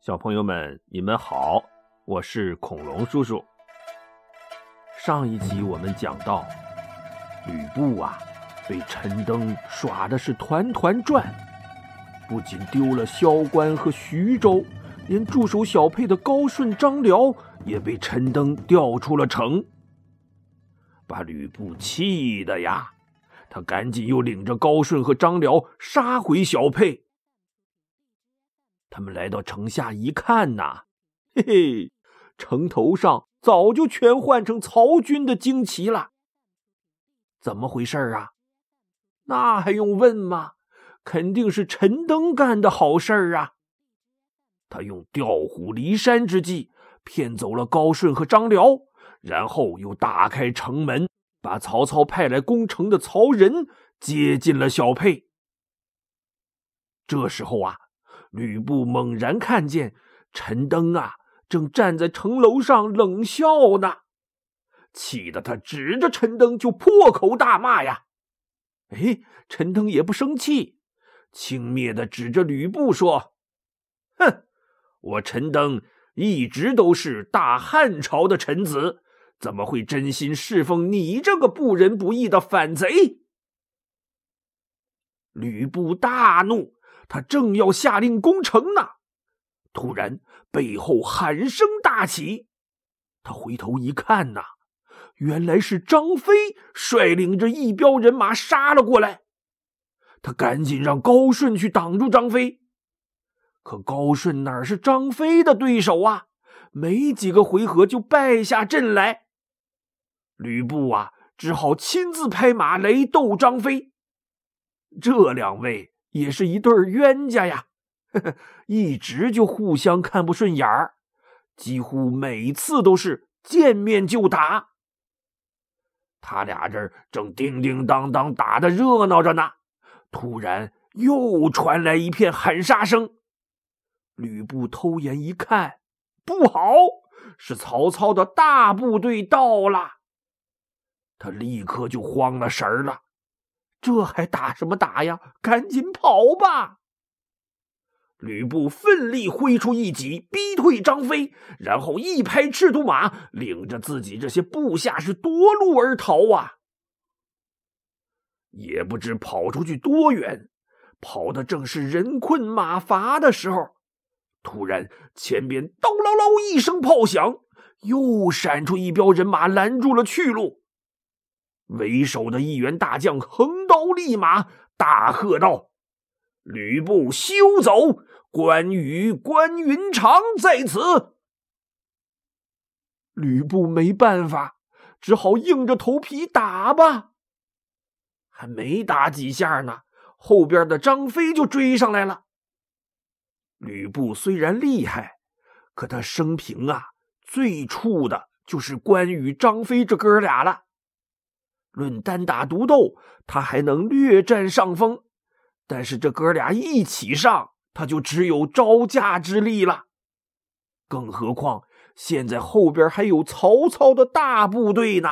小朋友们，你们好，我是恐龙叔叔。上一集我们讲到，吕布啊，被陈登耍的是团团转，不仅丢了萧关和徐州，连驻守小沛的高顺、张辽也被陈登调出了城，把吕布气的呀，他赶紧又领着高顺和张辽杀回小沛。他们来到城下一看呐，嘿嘿，城头上早就全换成曹军的旌旗了。怎么回事啊？那还用问吗？肯定是陈登干的好事儿啊！他用调虎离山之计骗走了高顺和张辽，然后又打开城门，把曹操派来攻城的曹仁接进了小沛。这时候啊。吕布猛然看见陈登啊，正站在城楼上冷笑呢，气得他指着陈登就破口大骂呀！哎，陈登也不生气，轻蔑的指着吕布说：“哼，我陈登一直都是大汉朝的臣子，怎么会真心侍奉你这个不仁不义的反贼？”吕布大怒。他正要下令攻城呢，突然背后喊声大起，他回头一看呐，原来是张飞率领着一彪人马杀了过来。他赶紧让高顺去挡住张飞，可高顺哪是张飞的对手啊？没几个回合就败下阵来。吕布啊，只好亲自拍马来斗张飞。这两位。也是一对冤家呀，一直就互相看不顺眼儿，几乎每次都是见面就打。他俩这正叮叮当当打的热闹着呢，突然又传来一片喊杀声。吕布偷眼一看，不好，是曹操的大部队到了。他立刻就慌了神儿了。这还打什么打呀？赶紧跑吧！吕布奋力挥出一戟，逼退张飞，然后一拍赤兔马，领着自己这些部下是夺路而逃啊！也不知跑出去多远，跑的正是人困马乏的时候，突然前边“叨唠唠”一声炮响，又闪出一彪人马，拦住了去路。为首的一员大将横刀立马，大喝道：“吕布休走！关羽、关云长在此。”吕布没办法，只好硬着头皮打吧。还没打几下呢，后边的张飞就追上来了。吕布虽然厉害，可他生平啊最怵的就是关羽、张飞这哥俩了。论单打独斗，他还能略占上风，但是这哥俩一起上，他就只有招架之力了。更何况现在后边还有曹操的大部队呢，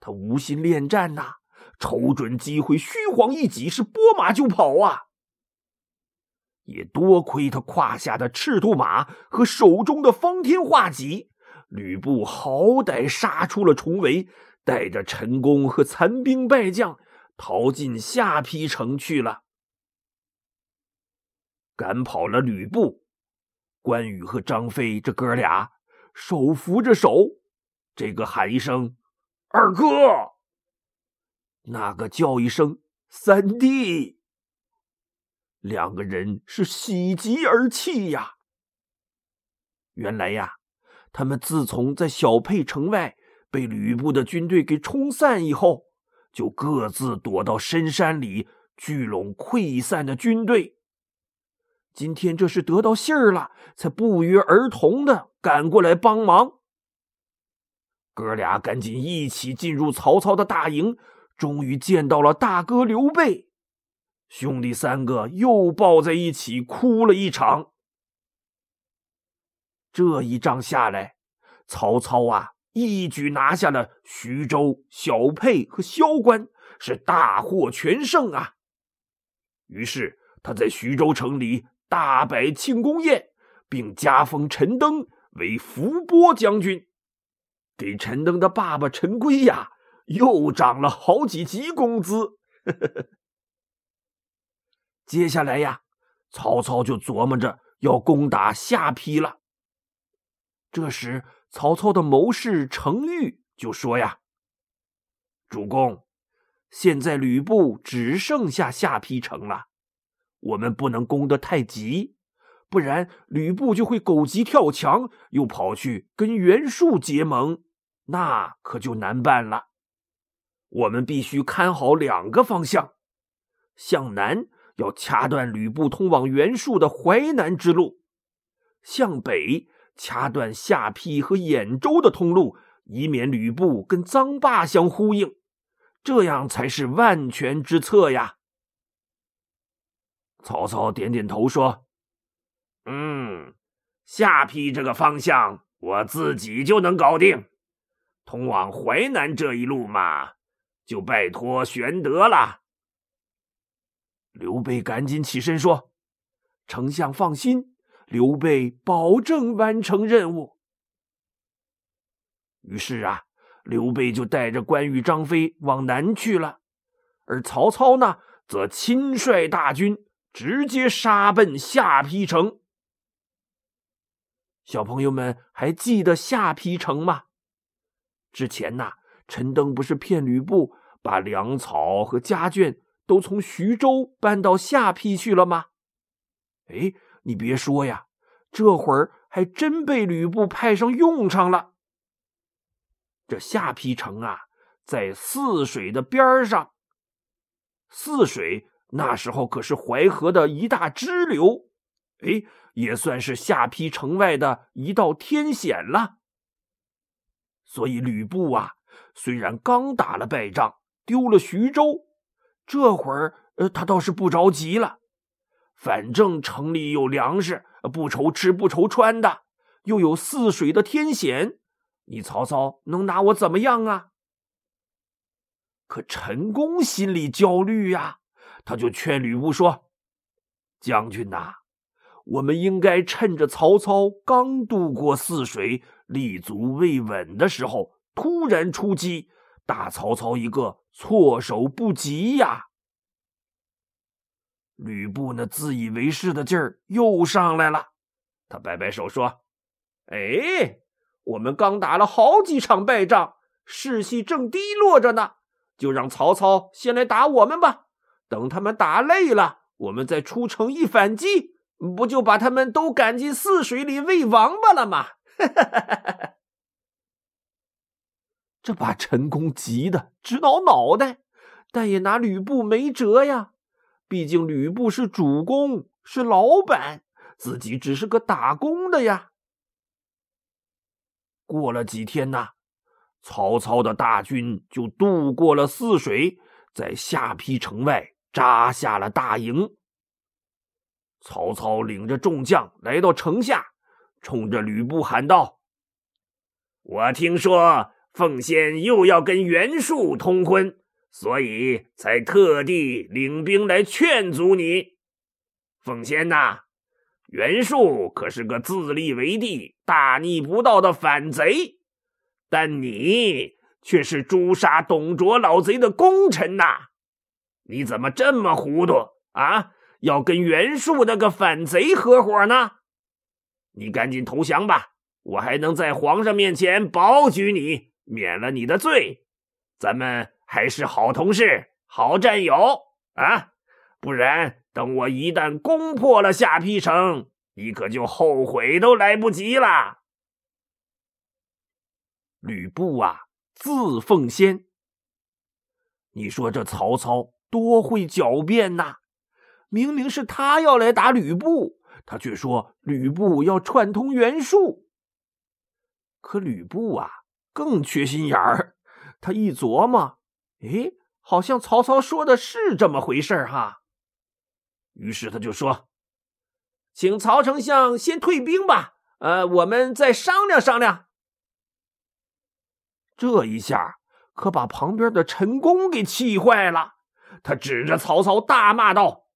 他无心恋战呐，瞅准机会，虚晃一戟，是拨马就跑啊！也多亏他胯下的赤兔马和手中的方天画戟，吕布好歹杀出了重围。带着陈宫和残兵败将逃进下邳城去了。赶跑了吕布，关羽和张飞这哥俩手扶着手，这个喊一声“二哥”，那个叫一声“三弟”，两个人是喜极而泣呀。原来呀，他们自从在小沛城外。被吕布的军队给冲散以后，就各自躲到深山里聚拢溃散的军队。今天这是得到信儿了，才不约而同的赶过来帮忙。哥俩赶紧一起进入曹操的大营，终于见到了大哥刘备。兄弟三个又抱在一起哭了一场。这一仗下来，曹操啊！一举拿下了徐州、小沛和萧关，是大获全胜啊！于是他在徐州城里大摆庆功宴，并加封陈登为伏波将军，给陈登的爸爸陈规呀又涨了好几级工资。接下来呀，曹操就琢磨着要攻打下邳了。这时，曹操的谋士程昱就说：“呀，主公，现在吕布只剩下下邳城了，我们不能攻得太急，不然吕布就会狗急跳墙，又跑去跟袁术结盟，那可就难办了。我们必须看好两个方向，向南要掐断吕布通往袁术的淮南之路，向北。”掐断下邳和兖州的通路，以免吕布跟臧霸相呼应，这样才是万全之策呀。曹操点点头说：“嗯，下邳这个方向我自己就能搞定，通往淮南这一路嘛，就拜托玄德了。”刘备赶紧起身说：“丞相放心。”刘备保证完成任务。于是啊，刘备就带着关羽、张飞往南去了，而曹操呢，则亲率大军直接杀奔下邳城。小朋友们还记得下邳城吗？之前呐，陈登不是骗吕布把粮草和家眷都从徐州搬到下邳去了吗？哎。你别说呀，这会儿还真被吕布派上用场了。这下邳城啊，在泗水的边上。泗水那时候可是淮河的一大支流，哎，也算是下邳城外的一道天险了。所以吕布啊，虽然刚打了败仗，丢了徐州，这会儿呃，他倒是不着急了。反正城里有粮食，不愁吃不愁穿的，又有泗水的天险，你曹操能拿我怎么样啊？可陈宫心里焦虑呀，他就劝吕布说：“将军呐，我们应该趁着曹操刚渡过泗水，立足未稳的时候，突然出击，打曹操一个措手不及呀。”吕布那自以为是的劲儿又上来了，他摆摆手说：“哎，我们刚打了好几场败仗，士气正低落着呢，就让曹操先来打我们吧。等他们打累了，我们再出城一反击，不就把他们都赶进泗水里喂王八了吗？” 这把陈宫急得直挠脑袋，但也拿吕布没辙呀。毕竟吕布是主公，是老板，自己只是个打工的呀。过了几天呐，曹操的大军就渡过了泗水，在下邳城外扎下了大营。曹操领着众将来到城下，冲着吕布喊道：“我听说奉先又要跟袁术通婚。”所以才特地领兵来劝阻你，奉先呐，袁术可是个自立为帝、大逆不道的反贼，但你却是诛杀董卓老贼的功臣呐！你怎么这么糊涂啊？要跟袁术那个反贼合伙呢？你赶紧投降吧，我还能在皇上面前保举你，免了你的罪，咱们。还是好同事、好战友啊！不然，等我一旦攻破了下邳城，你可就后悔都来不及了。吕布啊，字奉先。你说这曹操多会狡辩呐！明明是他要来打吕布，他却说吕布要串通袁术。可吕布啊，更缺心眼儿，他一琢磨。哎，好像曹操说的是这么回事哈。于是他就说：“请曹丞相先退兵吧，呃，我们再商量商量。”这一下可把旁边的陈宫给气坏了，他指着曹操大骂道：“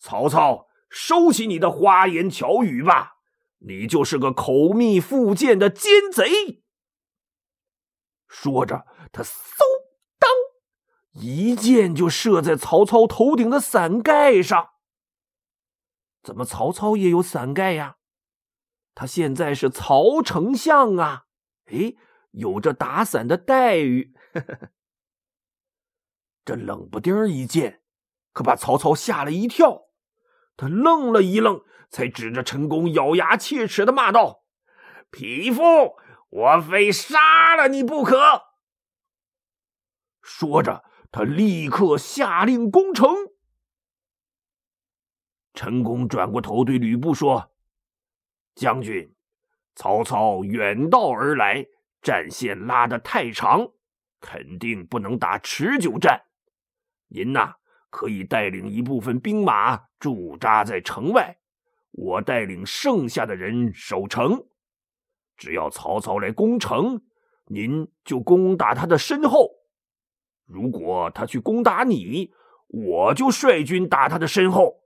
曹操，收起你的花言巧语吧！你就是个口蜜腹剑的奸贼。”说着，他嗖一箭就射在曹操头顶的伞盖上。怎么曹操也有伞盖呀？他现在是曹丞相啊！哎，有着打伞的待遇。这冷不丁一箭，可把曹操吓了一跳。他愣了一愣，才指着陈宫，咬牙切齿的骂道：“匹夫，我非杀了你不可！”说着，他立刻下令攻城。陈宫转过头对吕布说：“将军，曹操远道而来，战线拉得太长，肯定不能打持久战。您呐，可以带领一部分兵马驻扎在城外，我带领剩下的人守城。只要曹操来攻城，您就攻打他的身后；如果他去攻打你，我就率军打他的身后。”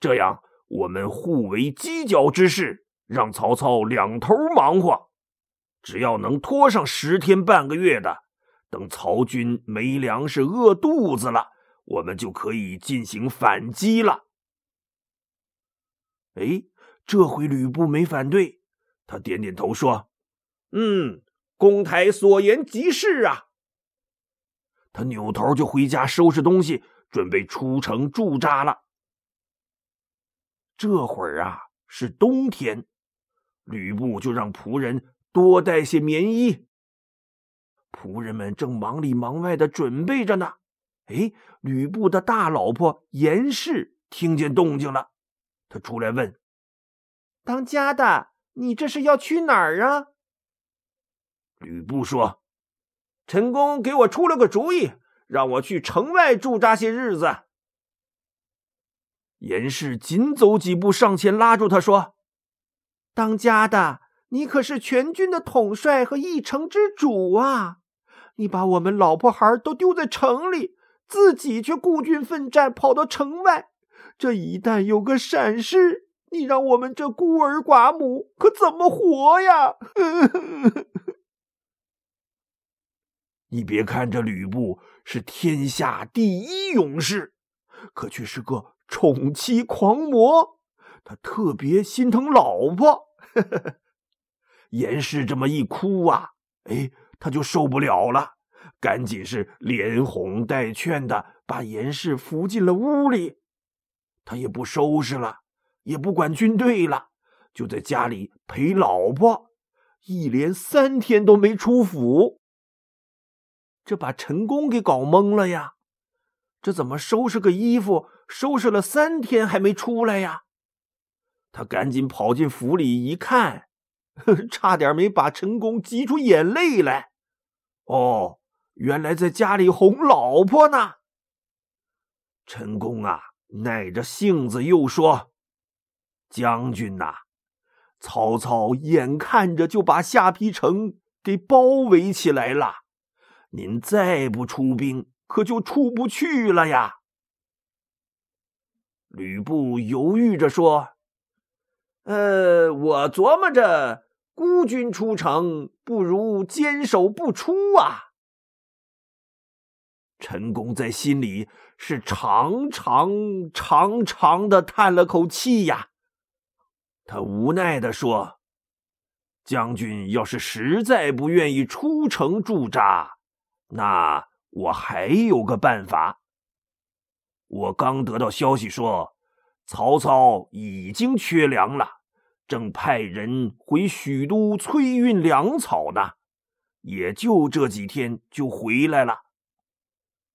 这样，我们互为犄角之势，让曹操两头忙活。只要能拖上十天半个月的，等曹军没粮食、饿肚子了，我们就可以进行反击了。哎，这回吕布没反对，他点点头说：“嗯，公台所言极是啊。”他扭头就回家收拾东西，准备出城驻扎了。这会儿啊是冬天，吕布就让仆人多带些棉衣。仆人们正忙里忙外的准备着呢。哎，吕布的大老婆严氏听见动静了，他出来问：“当家的，你这是要去哪儿啊？”吕布说：“陈宫给我出了个主意，让我去城外驻扎些日子。”严氏紧走几步，上前拉住他说：“当家的，你可是全军的统帅和一城之主啊！你把我们老婆孩都丢在城里，自己却孤军奋战，跑到城外。这一旦有个闪失，你让我们这孤儿寡母可怎么活呀？” 你别看这吕布是天下第一勇士，可却是个……宠妻狂魔，他特别心疼老婆。严氏这么一哭啊，哎，他就受不了了，赶紧是连哄带劝的把严氏扶进了屋里。他也不收拾了，也不管军队了，就在家里陪老婆，一连三天都没出府。这把陈宫给搞懵了呀！这怎么收拾个衣服？收拾了三天还没出来呀！他赶紧跑进府里一看，差点没把陈宫急出眼泪来。哦，原来在家里哄老婆呢。陈宫啊，耐着性子又说：“将军呐，曹操眼看着就把下邳城给包围起来了，您再不出兵，可就出不去了呀。”吕布犹豫着说：“呃，我琢磨着，孤军出城不如坚守不出啊。”陈宫在心里是长长长长的叹了口气呀。他无奈的说：“将军要是实在不愿意出城驻扎，那我还有个办法。”我刚得到消息说，曹操已经缺粮了，正派人回许都催运粮草呢，也就这几天就回来了。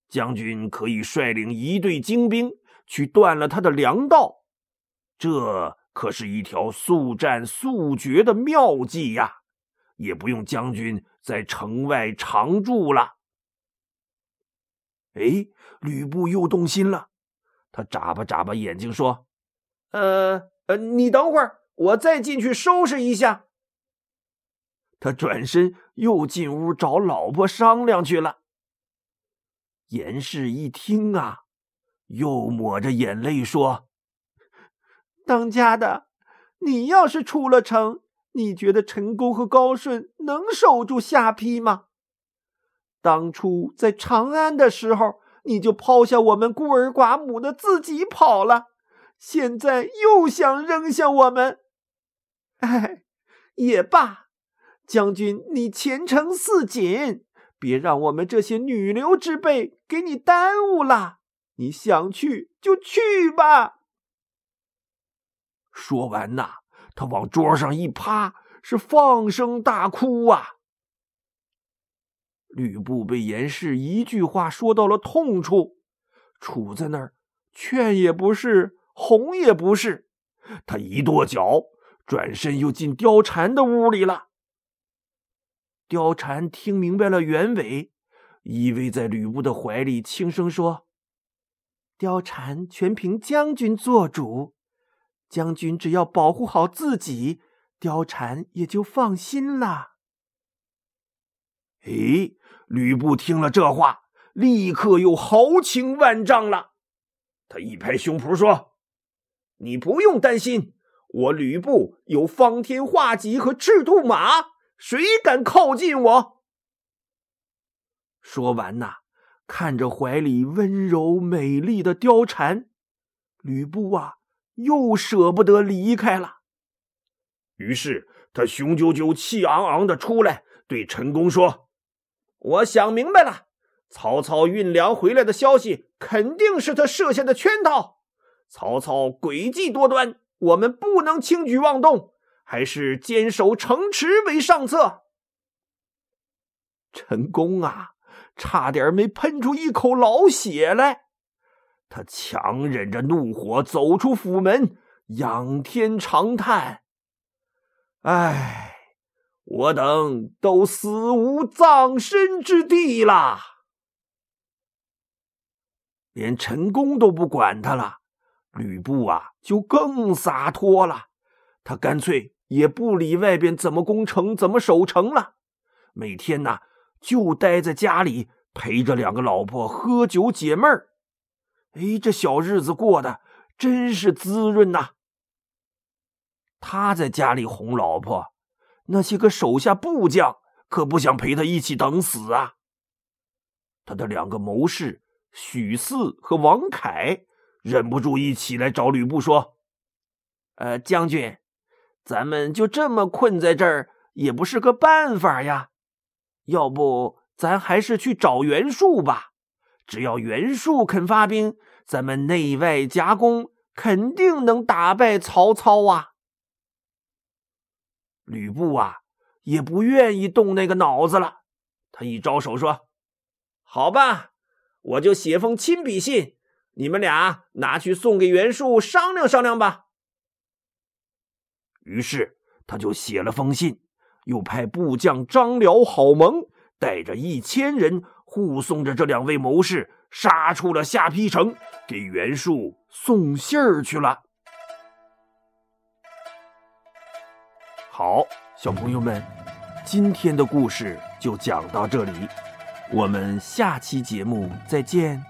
将军可以率领一队精兵去断了他的粮道，这可是一条速战速决的妙计呀！也不用将军在城外常驻了。哎，吕布又动心了，他眨巴眨巴眼睛说：“呃呃，你等会儿，我再进去收拾一下。”他转身又进屋找老婆商量去了。严氏一听啊，又抹着眼泪说：“当家的，你要是出了城，你觉得陈宫和高顺能守住下邳吗？当初在长安的时候，你就抛下我们孤儿寡母的自己跑了，现在又想扔下我们。哎，也罢，将军，你前程似锦，别让我们这些女流之辈给你耽误了。你想去就去吧。说完呐，他往桌上一趴，是放声大哭啊。吕布被严氏一句话说到了痛处，杵在那儿，劝也不是，哄也不是，他一跺脚，转身又进貂蝉的屋里了。貂蝉听明白了原委，依偎在吕布的怀里，轻声说：“貂蝉全凭将军做主，将军只要保护好自己，貂蝉也就放心了。”哎。吕布听了这话，立刻又豪情万丈了。他一拍胸脯说：“你不用担心，我吕布有方天画戟和赤兔马，谁敢靠近我？”说完呐，看着怀里温柔美丽的貂蝉，吕布啊，又舍不得离开了。于是他雄赳赳、气昂昂的出来，对陈宫说。我想明白了，曹操运粮回来的消息肯定是他设下的圈套。曹操诡计多端，我们不能轻举妄动，还是坚守城池为上策。陈宫啊，差点没喷出一口老血来。他强忍着怒火走出府门，仰天长叹：“唉。”我等都死无葬身之地啦！连陈宫都不管他了，吕布啊就更洒脱了。他干脆也不理外边怎么攻城、怎么守城了，每天呢就待在家里陪着两个老婆喝酒解闷儿。哎，这小日子过得真是滋润呐！他在家里哄老婆。那些个手下部将可不想陪他一起等死啊！他的两个谋士许四和王凯忍不住一起来找吕布说：“呃，将军，咱们就这么困在这儿也不是个办法呀。要不咱还是去找袁术吧？只要袁术肯发兵，咱们内外夹攻，肯定能打败曹操啊！”吕布啊，也不愿意动那个脑子了。他一招手说：“好吧，我就写封亲笔信，你们俩拿去送给袁术商量商量吧。”于是他就写了封信，又派部将张辽、郝萌带着一千人护送着这两位谋士，杀出了下邳城，给袁术送信儿去了。好，小朋友们，今天的故事就讲到这里，我们下期节目再见。